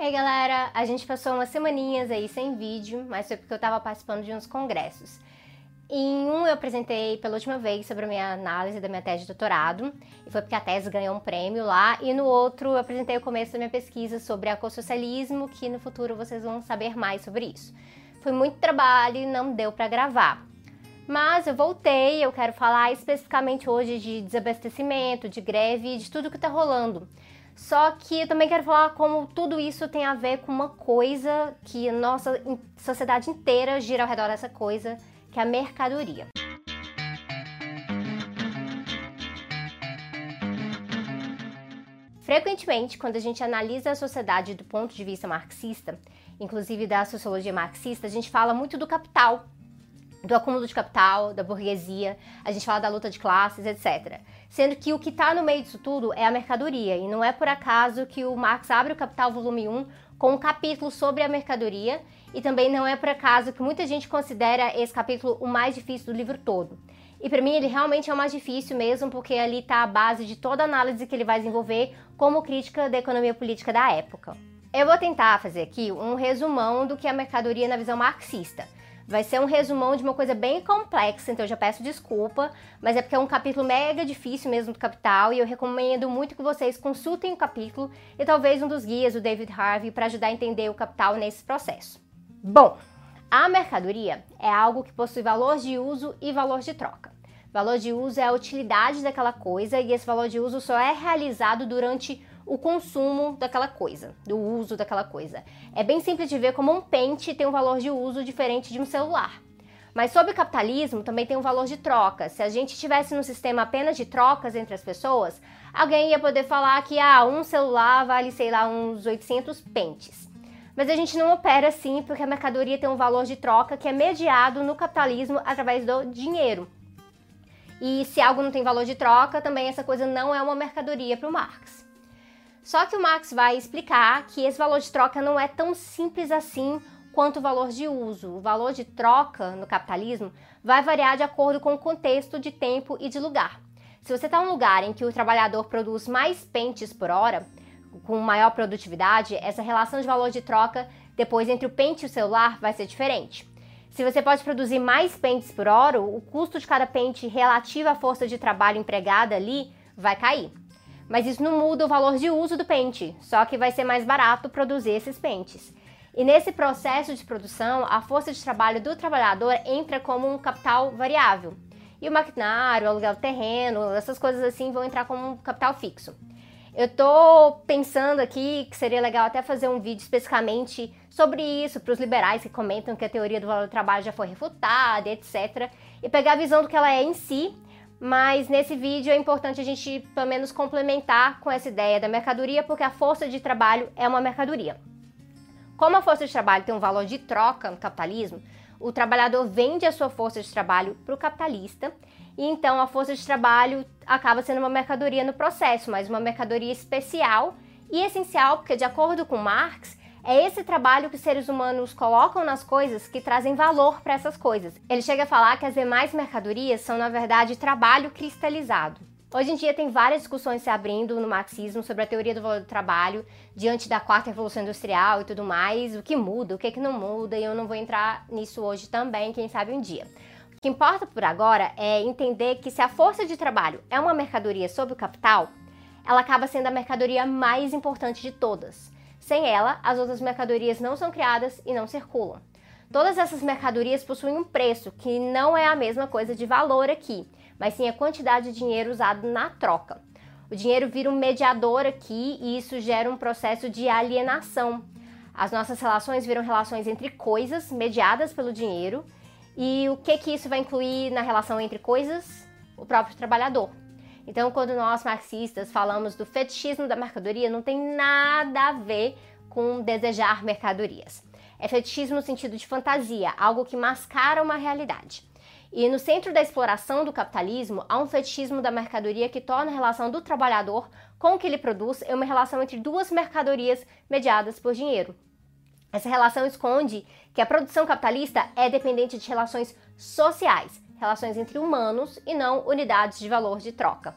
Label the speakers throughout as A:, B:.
A: Ei galera, a gente passou umas semaninhas aí sem vídeo, mas foi porque eu tava participando de uns congressos. Em um eu apresentei pela última vez sobre a minha análise da minha tese de doutorado, e foi porque a tese ganhou um prêmio lá, e no outro eu apresentei o começo da minha pesquisa sobre ecossocialismo, que no futuro vocês vão saber mais sobre isso. Foi muito trabalho e não deu para gravar. Mas eu voltei, eu quero falar especificamente hoje de desabastecimento, de greve, de tudo que tá rolando. Só que eu também quero falar como tudo isso tem a ver com uma coisa que nossa sociedade inteira gira ao redor dessa coisa, que é a mercadoria. Frequentemente, quando a gente analisa a sociedade do ponto de vista marxista, inclusive da sociologia marxista, a gente fala muito do capital, do acúmulo de capital, da burguesia, a gente fala da luta de classes, etc. Sendo que o que está no meio disso tudo é a mercadoria, e não é por acaso que o Marx abre o Capital volume 1 com um capítulo sobre a mercadoria, e também não é por acaso que muita gente considera esse capítulo o mais difícil do livro todo. E para mim ele realmente é o mais difícil mesmo, porque ali está a base de toda a análise que ele vai desenvolver como crítica da economia política da época. Eu vou tentar fazer aqui um resumão do que é a mercadoria na visão marxista Vai ser um resumão de uma coisa bem complexa, então eu já peço desculpa, mas é porque é um capítulo mega difícil mesmo do Capital e eu recomendo muito que vocês consultem o capítulo e talvez um dos guias do David Harvey para ajudar a entender o Capital nesse processo. Bom, a mercadoria é algo que possui valor de uso e valor de troca. Valor de uso é a utilidade daquela coisa e esse valor de uso só é realizado durante o consumo daquela coisa, do uso daquela coisa. É bem simples de ver como um pente tem um valor de uso diferente de um celular. Mas sobre o capitalismo também tem um valor de troca. Se a gente estivesse num sistema apenas de trocas entre as pessoas, alguém ia poder falar que ah, um celular vale, sei lá, uns 800 pentes. Mas a gente não opera assim porque a mercadoria tem um valor de troca que é mediado no capitalismo através do dinheiro. E se algo não tem valor de troca, também essa coisa não é uma mercadoria para o Marx. Só que o Marx vai explicar que esse valor de troca não é tão simples assim quanto o valor de uso. O valor de troca no capitalismo vai variar de acordo com o contexto de tempo e de lugar. Se você está em um lugar em que o trabalhador produz mais pentes por hora, com maior produtividade, essa relação de valor de troca depois entre o pente e o celular vai ser diferente. Se você pode produzir mais pentes por hora, o custo de cada pente relativo à força de trabalho empregada ali vai cair. Mas isso não muda o valor de uso do pente, só que vai ser mais barato produzir esses pentes. E nesse processo de produção, a força de trabalho do trabalhador entra como um capital variável. E o maquinário, o aluguel do terreno, essas coisas assim vão entrar como um capital fixo. Eu tô pensando aqui que seria legal até fazer um vídeo especificamente sobre isso para os liberais que comentam que a teoria do valor do trabalho já foi refutada, etc. E pegar a visão do que ela é em si mas nesse vídeo é importante a gente pelo menos complementar com essa ideia da mercadoria, porque a força de trabalho é uma mercadoria. Como a força de trabalho tem um valor de troca no capitalismo, o trabalhador vende a sua força de trabalho para o capitalista, e então a força de trabalho acaba sendo uma mercadoria no processo, mas uma mercadoria especial e essencial, porque de acordo com Marx, é esse trabalho que os seres humanos colocam nas coisas que trazem valor para essas coisas. Ele chega a falar que as demais mercadorias são, na verdade, trabalho cristalizado. Hoje em dia tem várias discussões se abrindo no marxismo sobre a teoria do valor do trabalho diante da quarta revolução industrial e tudo mais, o que muda, o que, é que não muda, e eu não vou entrar nisso hoje também, quem sabe um dia. O que importa por agora é entender que se a força de trabalho é uma mercadoria sob o capital, ela acaba sendo a mercadoria mais importante de todas. Sem ela, as outras mercadorias não são criadas e não circulam. Todas essas mercadorias possuem um preço, que não é a mesma coisa de valor aqui, mas sim a quantidade de dinheiro usado na troca. O dinheiro vira um mediador aqui e isso gera um processo de alienação. As nossas relações viram relações entre coisas mediadas pelo dinheiro. E o que que isso vai incluir na relação entre coisas? O próprio trabalhador. Então, quando nós marxistas falamos do fetichismo da mercadoria, não tem nada a ver com desejar mercadorias. É fetichismo no sentido de fantasia, algo que mascara uma realidade. E no centro da exploração do capitalismo, há um fetichismo da mercadoria que torna a relação do trabalhador com o que ele produz uma relação entre duas mercadorias mediadas por dinheiro. Essa relação esconde que a produção capitalista é dependente de relações sociais, relações entre humanos e não unidades de valor de troca.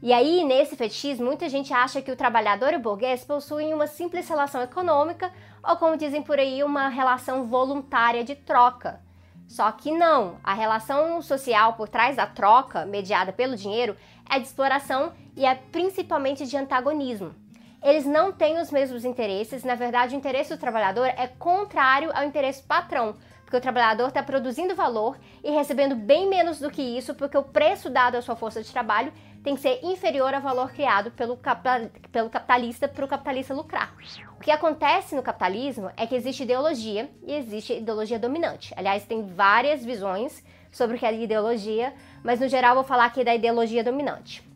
A: E aí, nesse fetichismo, muita gente acha que o trabalhador e o burguês possuem uma simples relação econômica ou, como dizem por aí, uma relação voluntária de troca. Só que não, a relação social por trás da troca, mediada pelo dinheiro, é de exploração e é principalmente de antagonismo. Eles não têm os mesmos interesses, na verdade, o interesse do trabalhador é contrário ao interesse do patrão, porque o trabalhador está produzindo valor e recebendo bem menos do que isso, porque o preço dado à sua força de trabalho tem que ser inferior ao valor criado pelo, capital, pelo capitalista para o capitalista lucrar. O que acontece no capitalismo é que existe ideologia e existe ideologia dominante. Aliás, tem várias visões sobre o que é ideologia, mas no geral vou falar aqui da ideologia dominante.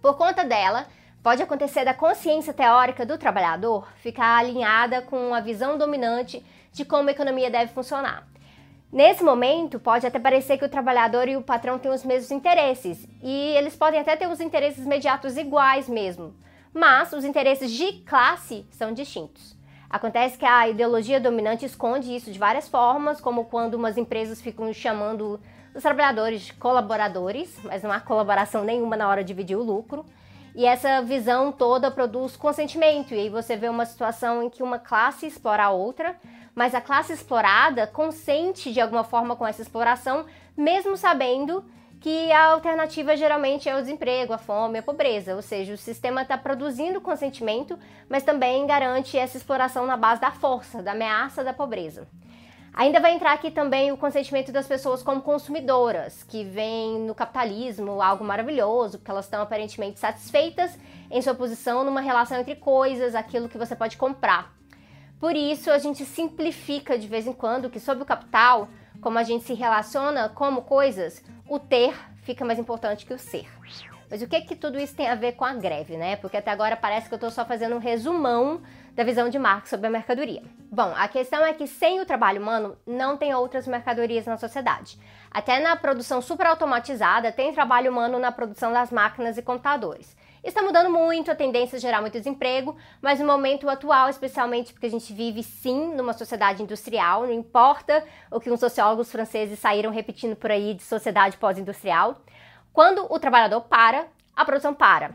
A: Por conta dela, pode acontecer da consciência teórica do trabalhador ficar alinhada com a visão dominante de como a economia deve funcionar. Nesse momento, pode até parecer que o trabalhador e o patrão têm os mesmos interesses, e eles podem até ter os interesses imediatos iguais mesmo, mas os interesses de classe são distintos. Acontece que a ideologia dominante esconde isso de várias formas, como quando umas empresas ficam chamando os trabalhadores de colaboradores, mas não há colaboração nenhuma na hora de dividir o lucro. E essa visão toda produz consentimento, e aí você vê uma situação em que uma classe explora a outra, mas a classe explorada consente de alguma forma com essa exploração, mesmo sabendo que a alternativa geralmente é o desemprego, a fome, a pobreza, ou seja, o sistema está produzindo consentimento, mas também garante essa exploração na base da força, da ameaça da pobreza. Ainda vai entrar aqui também o consentimento das pessoas como consumidoras, que vem no capitalismo algo maravilhoso, porque elas estão aparentemente satisfeitas em sua posição numa relação entre coisas, aquilo que você pode comprar. Por isso, a gente simplifica de vez em quando que sobre o capital, como a gente se relaciona como coisas, o ter fica mais importante que o ser. Mas o que que tudo isso tem a ver com a greve, né? Porque até agora parece que eu estou só fazendo um resumão da visão de Marx sobre a mercadoria. Bom, a questão é que sem o trabalho humano não tem outras mercadorias na sociedade. Até na produção superautomatizada tem trabalho humano na produção das máquinas e computadores. Está mudando muito, a tendência é gerar muito desemprego, mas no momento atual, especialmente porque a gente vive sim numa sociedade industrial, não importa o que uns sociólogos franceses saíram repetindo por aí de sociedade pós-industrial, quando o trabalhador para, a produção para.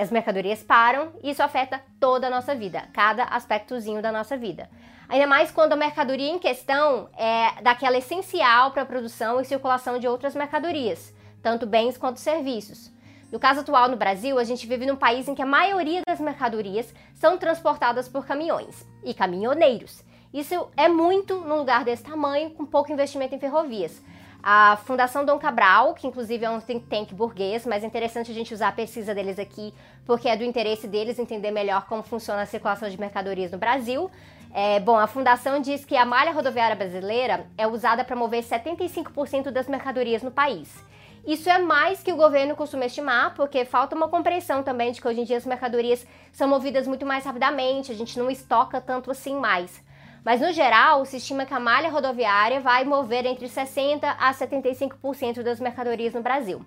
A: As mercadorias param e isso afeta toda a nossa vida, cada aspectozinho da nossa vida. Ainda mais quando a mercadoria em questão é daquela essencial para a produção e circulação de outras mercadorias, tanto bens quanto serviços. No caso atual no Brasil, a gente vive num país em que a maioria das mercadorias são transportadas por caminhões e caminhoneiros. Isso é muito num lugar desse tamanho, com pouco investimento em ferrovias. A Fundação Dom Cabral, que inclusive é um think tank burguês, mas é interessante a gente usar a pesquisa deles aqui, porque é do interesse deles entender melhor como funciona a circulação de mercadorias no Brasil. É, bom, a fundação diz que a malha rodoviária brasileira é usada para mover 75% das mercadorias no país. Isso é mais que o governo costuma estimar, porque falta uma compreensão também de que hoje em dia as mercadorias são movidas muito mais rapidamente, a gente não estoca tanto assim mais. Mas no geral, se estima que a malha rodoviária vai mover entre 60 a 75% das mercadorias no Brasil.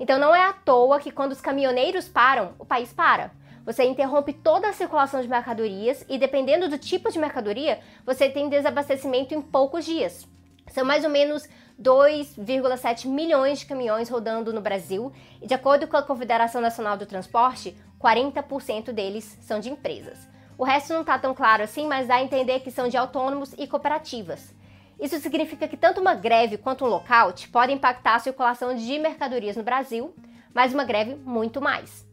A: Então não é à toa que quando os caminhoneiros param, o país para. Você interrompe toda a circulação de mercadorias e dependendo do tipo de mercadoria, você tem desabastecimento em poucos dias. São mais ou menos 2,7 milhões de caminhões rodando no Brasil e, de acordo com a Confederação Nacional do Transporte, 40% deles são de empresas. O resto não está tão claro assim, mas dá a entender que são de autônomos e cooperativas. Isso significa que tanto uma greve quanto um lockout podem impactar a circulação de mercadorias no Brasil, mas uma greve muito mais.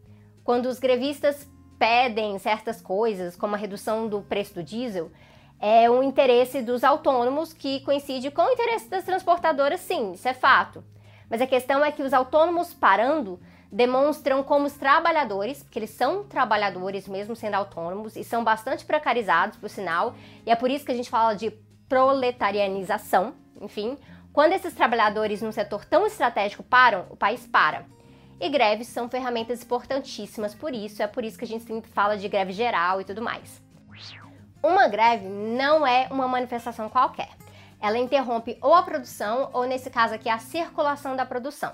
A: Quando os grevistas pedem certas coisas, como a redução do preço do diesel, é um interesse dos autônomos que coincide com o interesse das transportadoras, sim, isso é fato. Mas a questão é que os autônomos parando demonstram como os trabalhadores, porque eles são trabalhadores mesmo sendo autônomos e são bastante precarizados, por sinal, e é por isso que a gente fala de proletarianização, enfim. Quando esses trabalhadores num setor tão estratégico param, o país para. E greves são ferramentas importantíssimas por isso, é por isso que a gente sempre fala de greve geral e tudo mais. Uma greve não é uma manifestação qualquer. Ela interrompe ou a produção, ou nesse caso aqui, a circulação da produção.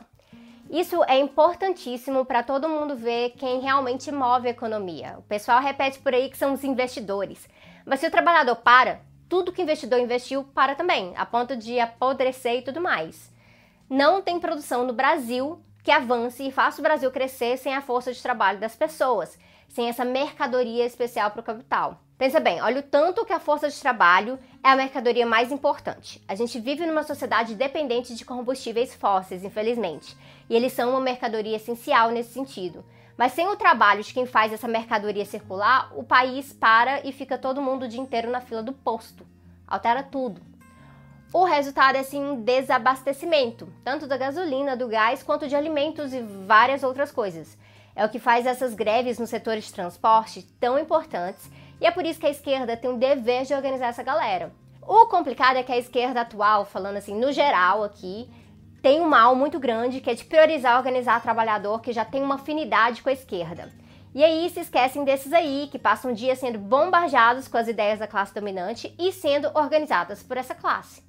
A: Isso é importantíssimo para todo mundo ver quem realmente move a economia. O pessoal repete por aí que são os investidores. Mas se o trabalhador para, tudo que o investidor investiu para também, a ponto de apodrecer e tudo mais. Não tem produção no Brasil que avance e faça o Brasil crescer sem a força de trabalho das pessoas, sem essa mercadoria especial para o capital. Pensa bem, olha o tanto que a força de trabalho é a mercadoria mais importante. A gente vive numa sociedade dependente de combustíveis fósseis, infelizmente, e eles são uma mercadoria essencial nesse sentido. Mas sem o trabalho de quem faz essa mercadoria circular, o país para e fica todo mundo o dia inteiro na fila do posto. Altera tudo. O resultado é assim um desabastecimento, tanto da gasolina, do gás, quanto de alimentos e várias outras coisas. É o que faz essas greves no setor de transporte tão importantes e é por isso que a esquerda tem o dever de organizar essa galera. O complicado é que a esquerda atual, falando assim no geral aqui, tem um mal muito grande que é de priorizar organizar trabalhador que já tem uma afinidade com a esquerda. E aí se esquecem desses aí, que passam o dia sendo bombardeados com as ideias da classe dominante e sendo organizadas por essa classe.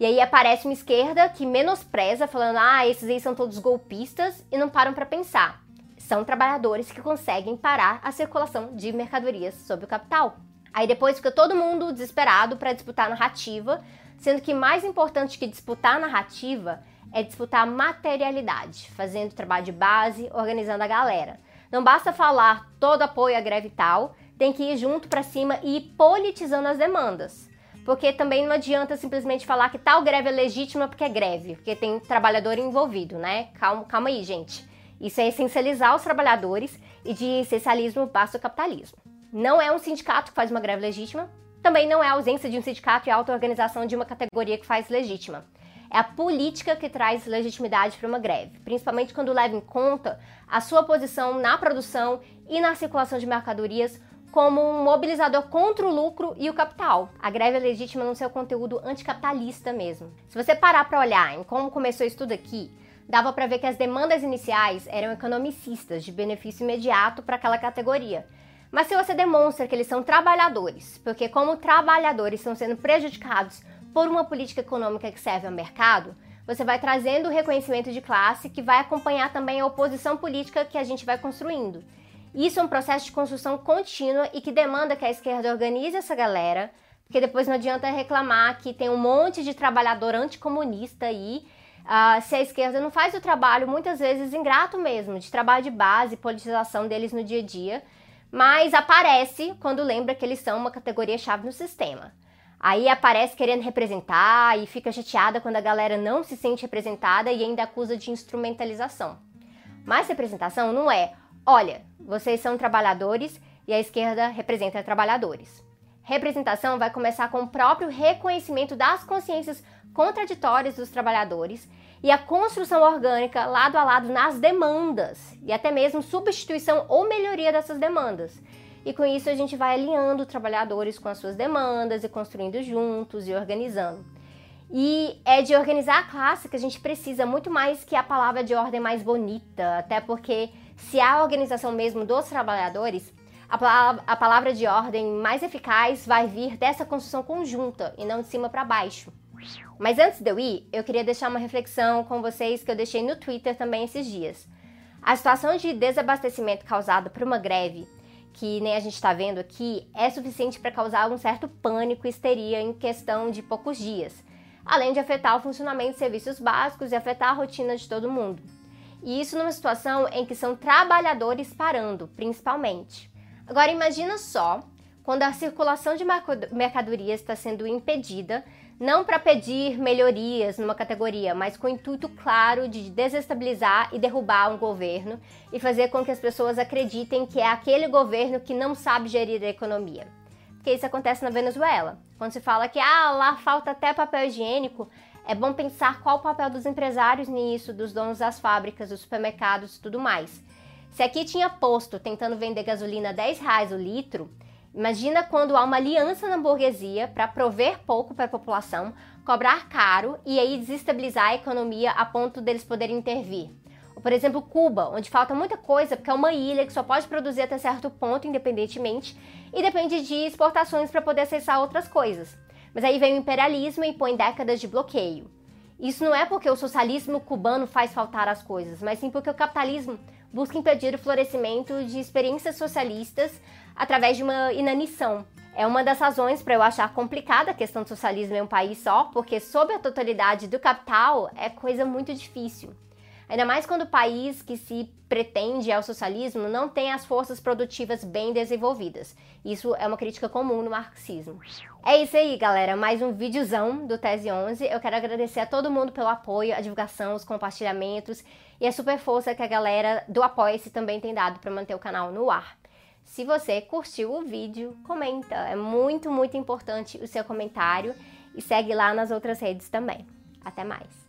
A: E aí aparece uma esquerda que menospreza, falando: ah, esses aí são todos golpistas, e não param para pensar são trabalhadores que conseguem parar a circulação de mercadorias sob o capital. Aí depois fica todo mundo desesperado para disputar a narrativa, sendo que mais importante que disputar a narrativa é disputar a materialidade, fazendo trabalho de base, organizando a galera. Não basta falar todo apoio à greve tal, tem que ir junto para cima e ir politizando as demandas. Porque também não adianta simplesmente falar que tal greve é legítima porque é greve, porque tem trabalhador envolvido, né? Calma, calma aí, gente. Isso é essencializar os trabalhadores e de essencialismo basta o capitalismo. Não é um sindicato que faz uma greve legítima, também não é a ausência de um sindicato e a auto-organização de uma categoria que faz legítima. É a política que traz legitimidade para uma greve, principalmente quando leva em conta a sua posição na produção e na circulação de mercadorias como um mobilizador contra o lucro e o capital. A greve é legítima no seu conteúdo anticapitalista mesmo. Se você parar para olhar em como começou isso tudo aqui, dava para ver que as demandas iniciais eram economicistas, de benefício imediato para aquela categoria. Mas se você demonstra que eles são trabalhadores, porque como trabalhadores estão sendo prejudicados por uma política econômica que serve ao mercado, você vai trazendo o reconhecimento de classe que vai acompanhar também a oposição política que a gente vai construindo. Isso é um processo de construção contínua e que demanda que a esquerda organize essa galera, porque depois não adianta reclamar que tem um monte de trabalhador anticomunista aí Uh, se a esquerda não faz o trabalho, muitas vezes ingrato mesmo, de trabalho de base, politização deles no dia a dia, mas aparece quando lembra que eles são uma categoria-chave no sistema. Aí aparece querendo representar e fica chateada quando a galera não se sente representada e ainda acusa de instrumentalização. Mas representação não é, olha, vocês são trabalhadores e a esquerda representa trabalhadores. Representação vai começar com o próprio reconhecimento das consciências contraditórias dos trabalhadores e a construção orgânica lado a lado nas demandas e até mesmo substituição ou melhoria dessas demandas. E com isso a gente vai alinhando trabalhadores com as suas demandas e construindo juntos e organizando. E é de organizar a classe que a gente precisa muito mais que a palavra de ordem mais bonita, até porque se há a organização mesmo dos trabalhadores, a palavra, de ordem mais eficaz vai vir dessa construção conjunta e não de cima para baixo. Mas antes de eu ir, eu queria deixar uma reflexão com vocês que eu deixei no Twitter também esses dias. A situação de desabastecimento causada por uma greve, que nem a gente está vendo aqui, é suficiente para causar um certo pânico e histeria em questão de poucos dias, além de afetar o funcionamento de serviços básicos e afetar a rotina de todo mundo. E isso numa situação em que são trabalhadores parando, principalmente. Agora imagina só quando a circulação de mercadorias está sendo impedida não para pedir melhorias numa categoria, mas com o intuito claro de desestabilizar e derrubar um governo e fazer com que as pessoas acreditem que é aquele governo que não sabe gerir a economia. Porque isso acontece na Venezuela. Quando se fala que ah, lá falta até papel higiênico, é bom pensar qual o papel dos empresários nisso, dos donos das fábricas, dos supermercados e tudo mais. Se aqui tinha posto tentando vender gasolina a 10 reais o litro, Imagina quando há uma aliança na burguesia para prover pouco para a população, cobrar caro e aí desestabilizar a economia a ponto deles poderem intervir. Ou, por exemplo, Cuba, onde falta muita coisa porque é uma ilha que só pode produzir até certo ponto independentemente e depende de exportações para poder acessar outras coisas. Mas aí vem o imperialismo e põe décadas de bloqueio. Isso não é porque o socialismo cubano faz faltar as coisas, mas sim porque o capitalismo busca impedir o florescimento de experiências socialistas através de uma inanição. É uma das razões para eu achar complicada a questão do socialismo em um país só, porque sob a totalidade do capital é coisa muito difícil. Ainda mais quando o país que se pretende ao socialismo não tem as forças produtivas bem desenvolvidas. Isso é uma crítica comum no marxismo. É isso aí, galera. Mais um videozão do Tese 11. Eu quero agradecer a todo mundo pelo apoio, a divulgação, os compartilhamentos e a super força que a galera do Apoia-se também tem dado para manter o canal no ar. Se você curtiu o vídeo, comenta. É muito, muito importante o seu comentário e segue lá nas outras redes também. Até mais!